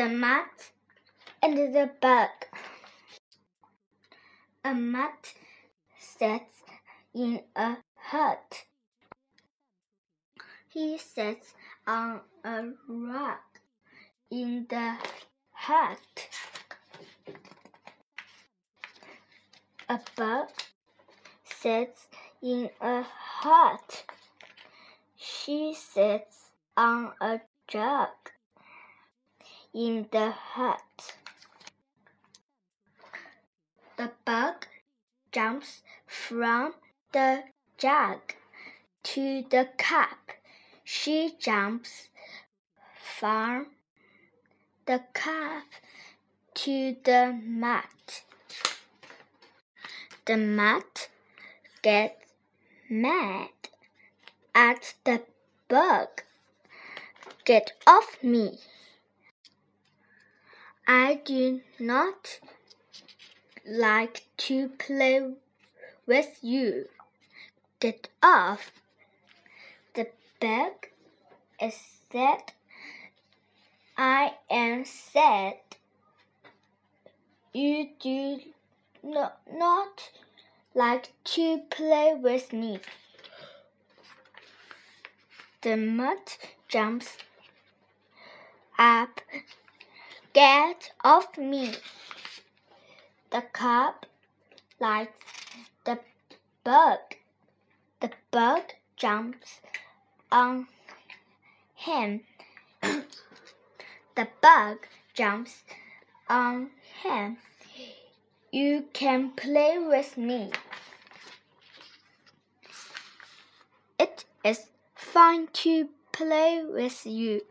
the mutt and the bug. A mutt sits in a hut. He sits on a rug in the hut. A bug sits in a hut. She sits on a jug in the hut. The bug jumps from the jug to the cup. She jumps from the cup to the mutt. The mutt gets mad at the bug. Get off me! I do not like to play with you. Get off. The bug is sad. I am sad. You do no, not like to play with me. The mutt jumps up. Get off me. The cup likes the bug. The bug jumps on him. the bug jumps on him. You can play with me. It is fun to play with you.